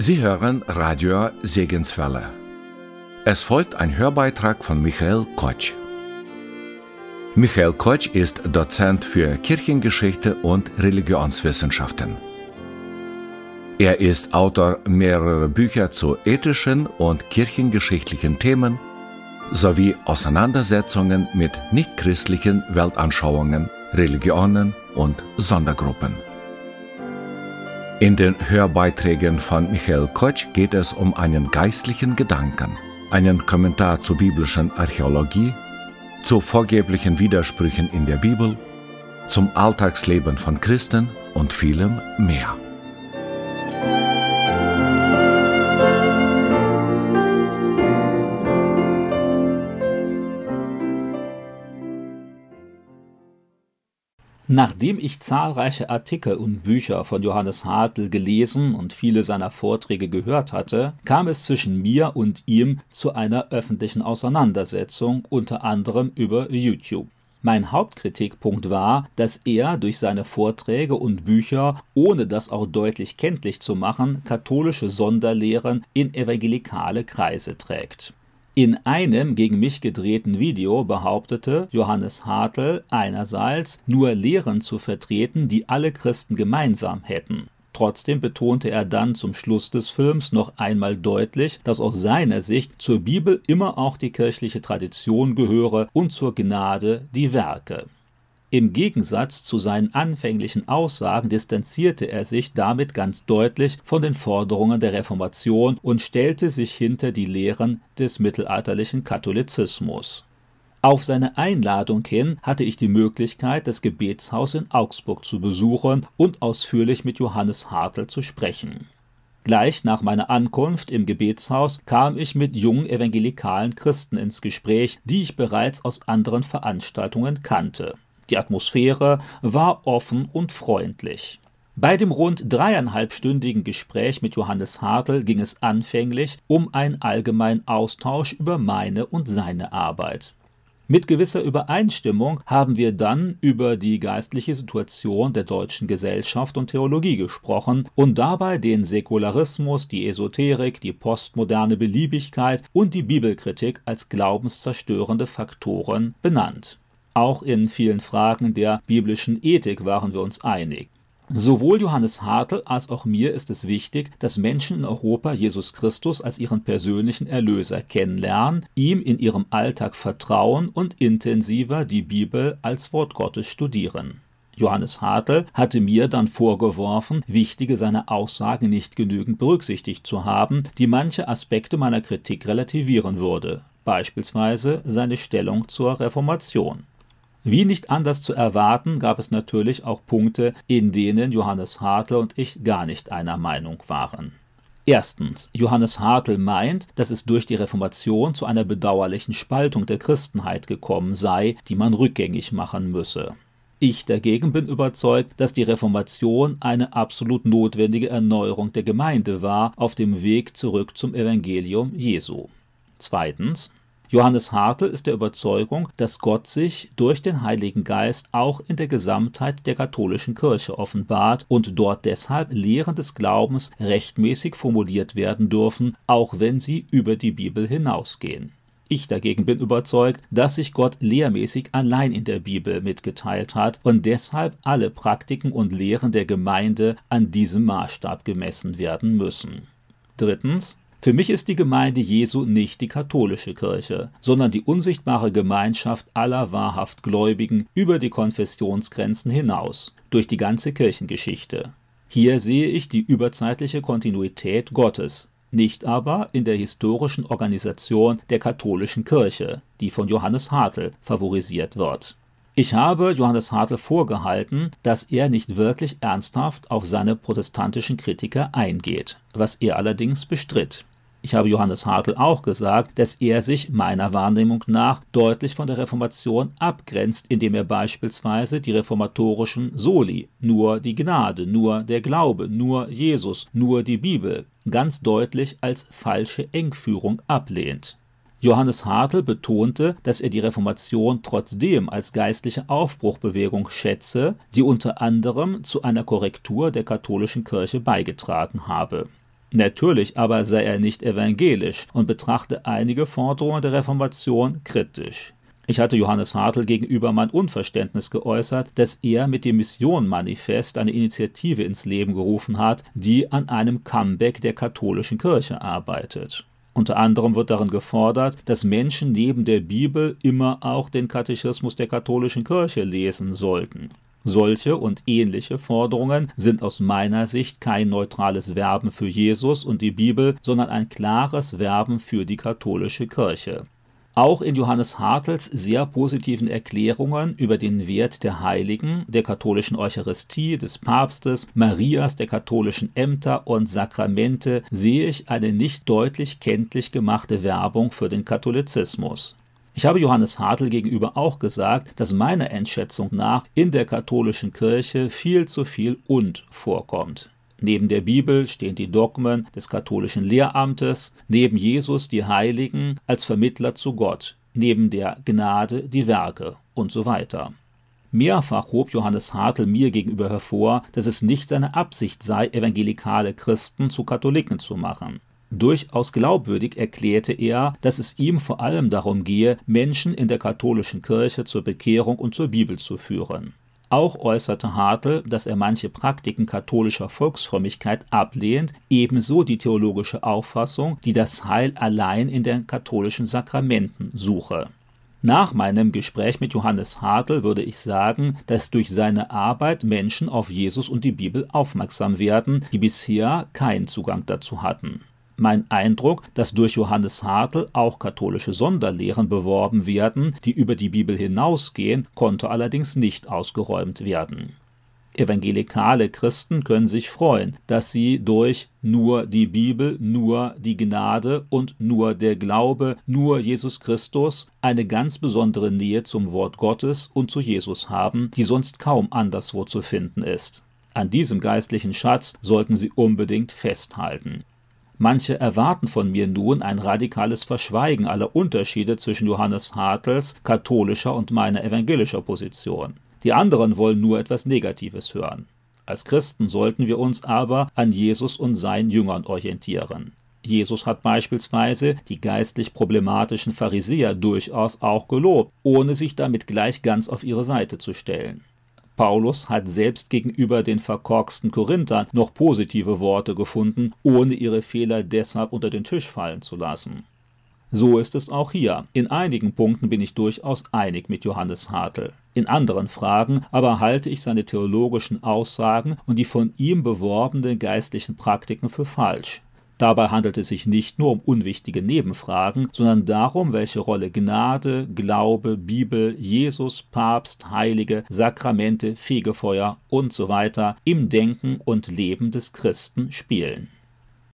Sie hören Radio Segenswelle. Es folgt ein Hörbeitrag von Michael Kotsch. Michael Kotsch ist Dozent für Kirchengeschichte und Religionswissenschaften. Er ist Autor mehrerer Bücher zu ethischen und kirchengeschichtlichen Themen sowie Auseinandersetzungen mit nichtchristlichen Weltanschauungen, Religionen und Sondergruppen. In den Hörbeiträgen von Michael Kotsch geht es um einen geistlichen Gedanken, einen Kommentar zur biblischen Archäologie, zu vorgeblichen Widersprüchen in der Bibel, zum Alltagsleben von Christen und vielem mehr. Nachdem ich zahlreiche Artikel und Bücher von Johannes Hartl gelesen und viele seiner Vorträge gehört hatte, kam es zwischen mir und ihm zu einer öffentlichen Auseinandersetzung, unter anderem über YouTube. Mein Hauptkritikpunkt war, dass er durch seine Vorträge und Bücher, ohne das auch deutlich kenntlich zu machen, katholische Sonderlehren in evangelikale Kreise trägt. In einem gegen mich gedrehten Video behauptete Johannes Hartl einerseits nur Lehren zu vertreten, die alle Christen gemeinsam hätten. Trotzdem betonte er dann zum Schluss des Films noch einmal deutlich, dass aus seiner Sicht zur Bibel immer auch die kirchliche Tradition gehöre und zur Gnade die Werke. Im Gegensatz zu seinen anfänglichen Aussagen distanzierte er sich damit ganz deutlich von den Forderungen der Reformation und stellte sich hinter die Lehren des mittelalterlichen Katholizismus. Auf seine Einladung hin hatte ich die Möglichkeit, das Gebetshaus in Augsburg zu besuchen und ausführlich mit Johannes Hartl zu sprechen. Gleich nach meiner Ankunft im Gebetshaus kam ich mit jungen evangelikalen Christen ins Gespräch, die ich bereits aus anderen Veranstaltungen kannte. Die Atmosphäre war offen und freundlich. Bei dem rund dreieinhalbstündigen Gespräch mit Johannes Hartl ging es anfänglich um einen allgemeinen Austausch über meine und seine Arbeit. Mit gewisser Übereinstimmung haben wir dann über die geistliche Situation der deutschen Gesellschaft und Theologie gesprochen und dabei den Säkularismus, die Esoterik, die postmoderne Beliebigkeit und die Bibelkritik als glaubenszerstörende Faktoren benannt. Auch in vielen Fragen der biblischen Ethik waren wir uns einig. Sowohl Johannes Hartl als auch mir ist es wichtig, dass Menschen in Europa Jesus Christus als ihren persönlichen Erlöser kennenlernen, ihm in ihrem Alltag vertrauen und intensiver die Bibel als Wort Gottes studieren. Johannes Hartl hatte mir dann vorgeworfen, wichtige seiner Aussagen nicht genügend berücksichtigt zu haben, die manche Aspekte meiner Kritik relativieren würde, beispielsweise seine Stellung zur Reformation. Wie nicht anders zu erwarten, gab es natürlich auch Punkte, in denen Johannes Hartl und ich gar nicht einer Meinung waren. Erstens, Johannes Hartl meint, dass es durch die Reformation zu einer bedauerlichen Spaltung der Christenheit gekommen sei, die man rückgängig machen müsse. Ich dagegen bin überzeugt, dass die Reformation eine absolut notwendige Erneuerung der Gemeinde war auf dem Weg zurück zum Evangelium Jesu. Zweitens, Johannes Hartl ist der Überzeugung, dass Gott sich durch den Heiligen Geist auch in der Gesamtheit der katholischen Kirche offenbart und dort deshalb Lehren des Glaubens rechtmäßig formuliert werden dürfen, auch wenn sie über die Bibel hinausgehen. Ich dagegen bin überzeugt, dass sich Gott lehrmäßig allein in der Bibel mitgeteilt hat und deshalb alle Praktiken und Lehren der Gemeinde an diesem Maßstab gemessen werden müssen. Drittens, für mich ist die Gemeinde Jesu nicht die katholische Kirche, sondern die unsichtbare Gemeinschaft aller wahrhaft Gläubigen über die Konfessionsgrenzen hinaus, durch die ganze Kirchengeschichte. Hier sehe ich die überzeitliche Kontinuität Gottes, nicht aber in der historischen Organisation der katholischen Kirche, die von Johannes Hartl favorisiert wird. Ich habe Johannes Hartl vorgehalten, dass er nicht wirklich ernsthaft auf seine protestantischen Kritiker eingeht, was er allerdings bestritt. Ich habe Johannes Hartl auch gesagt, dass er sich meiner Wahrnehmung nach deutlich von der Reformation abgrenzt, indem er beispielsweise die reformatorischen Soli, nur die Gnade, nur der Glaube, nur Jesus, nur die Bibel, ganz deutlich als falsche Engführung ablehnt. Johannes Hartl betonte, dass er die Reformation trotzdem als geistliche Aufbruchbewegung schätze, die unter anderem zu einer Korrektur der katholischen Kirche beigetragen habe. Natürlich aber sei er nicht evangelisch und betrachte einige Forderungen der Reformation kritisch. Ich hatte Johannes Hartl gegenüber mein Unverständnis geäußert, dass er mit dem Mission-Manifest eine Initiative ins Leben gerufen hat, die an einem Comeback der katholischen Kirche arbeitet. Unter anderem wird darin gefordert, dass Menschen neben der Bibel immer auch den Katechismus der katholischen Kirche lesen sollten. Solche und ähnliche Forderungen sind aus meiner Sicht kein neutrales Werben für Jesus und die Bibel, sondern ein klares Werben für die katholische Kirche. Auch in Johannes Hartels sehr positiven Erklärungen über den Wert der Heiligen, der katholischen Eucharistie, des Papstes, Marias, der katholischen Ämter und Sakramente sehe ich eine nicht deutlich kenntlich gemachte Werbung für den Katholizismus. Ich habe Johannes Hartl gegenüber auch gesagt, dass meiner Einschätzung nach in der katholischen Kirche viel zu viel und vorkommt. Neben der Bibel stehen die Dogmen des katholischen Lehramtes, neben Jesus die Heiligen als Vermittler zu Gott, neben der Gnade die Werke und so weiter. Mehrfach hob Johannes Hartl mir gegenüber hervor, dass es nicht seine Absicht sei, evangelikale Christen zu Katholiken zu machen. Durchaus glaubwürdig erklärte er, dass es ihm vor allem darum gehe, Menschen in der katholischen Kirche zur Bekehrung und zur Bibel zu führen. Auch äußerte Hartl, dass er manche Praktiken katholischer Volksfrömmigkeit ablehnt, ebenso die theologische Auffassung, die das Heil allein in den katholischen Sakramenten suche. Nach meinem Gespräch mit Johannes Hartl würde ich sagen, dass durch seine Arbeit Menschen auf Jesus und die Bibel aufmerksam werden, die bisher keinen Zugang dazu hatten mein Eindruck, dass durch Johannes Hartl auch katholische Sonderlehren beworben werden, die über die Bibel hinausgehen, konnte allerdings nicht ausgeräumt werden. Evangelikale Christen können sich freuen, dass sie durch nur die Bibel, nur die Gnade und nur der Glaube, nur Jesus Christus eine ganz besondere Nähe zum Wort Gottes und zu Jesus haben, die sonst kaum anderswo zu finden ist. An diesem geistlichen Schatz sollten sie unbedingt festhalten. Manche erwarten von mir nun ein radikales Verschweigen aller Unterschiede zwischen Johannes Hartels katholischer und meiner evangelischer Position. Die anderen wollen nur etwas Negatives hören. Als Christen sollten wir uns aber an Jesus und seinen Jüngern orientieren. Jesus hat beispielsweise die geistlich problematischen Pharisäer durchaus auch gelobt, ohne sich damit gleich ganz auf ihre Seite zu stellen. Paulus hat selbst gegenüber den verkorksten Korinthern noch positive Worte gefunden, ohne ihre Fehler deshalb unter den Tisch fallen zu lassen. So ist es auch hier. In einigen Punkten bin ich durchaus einig mit Johannes Hartl. In anderen Fragen aber halte ich seine theologischen Aussagen und die von ihm beworbenen geistlichen Praktiken für falsch. Dabei handelt es sich nicht nur um unwichtige Nebenfragen, sondern darum, welche Rolle Gnade, Glaube, Bibel, Jesus, Papst, Heilige, Sakramente, Fegefeuer usw. So im Denken und Leben des Christen spielen.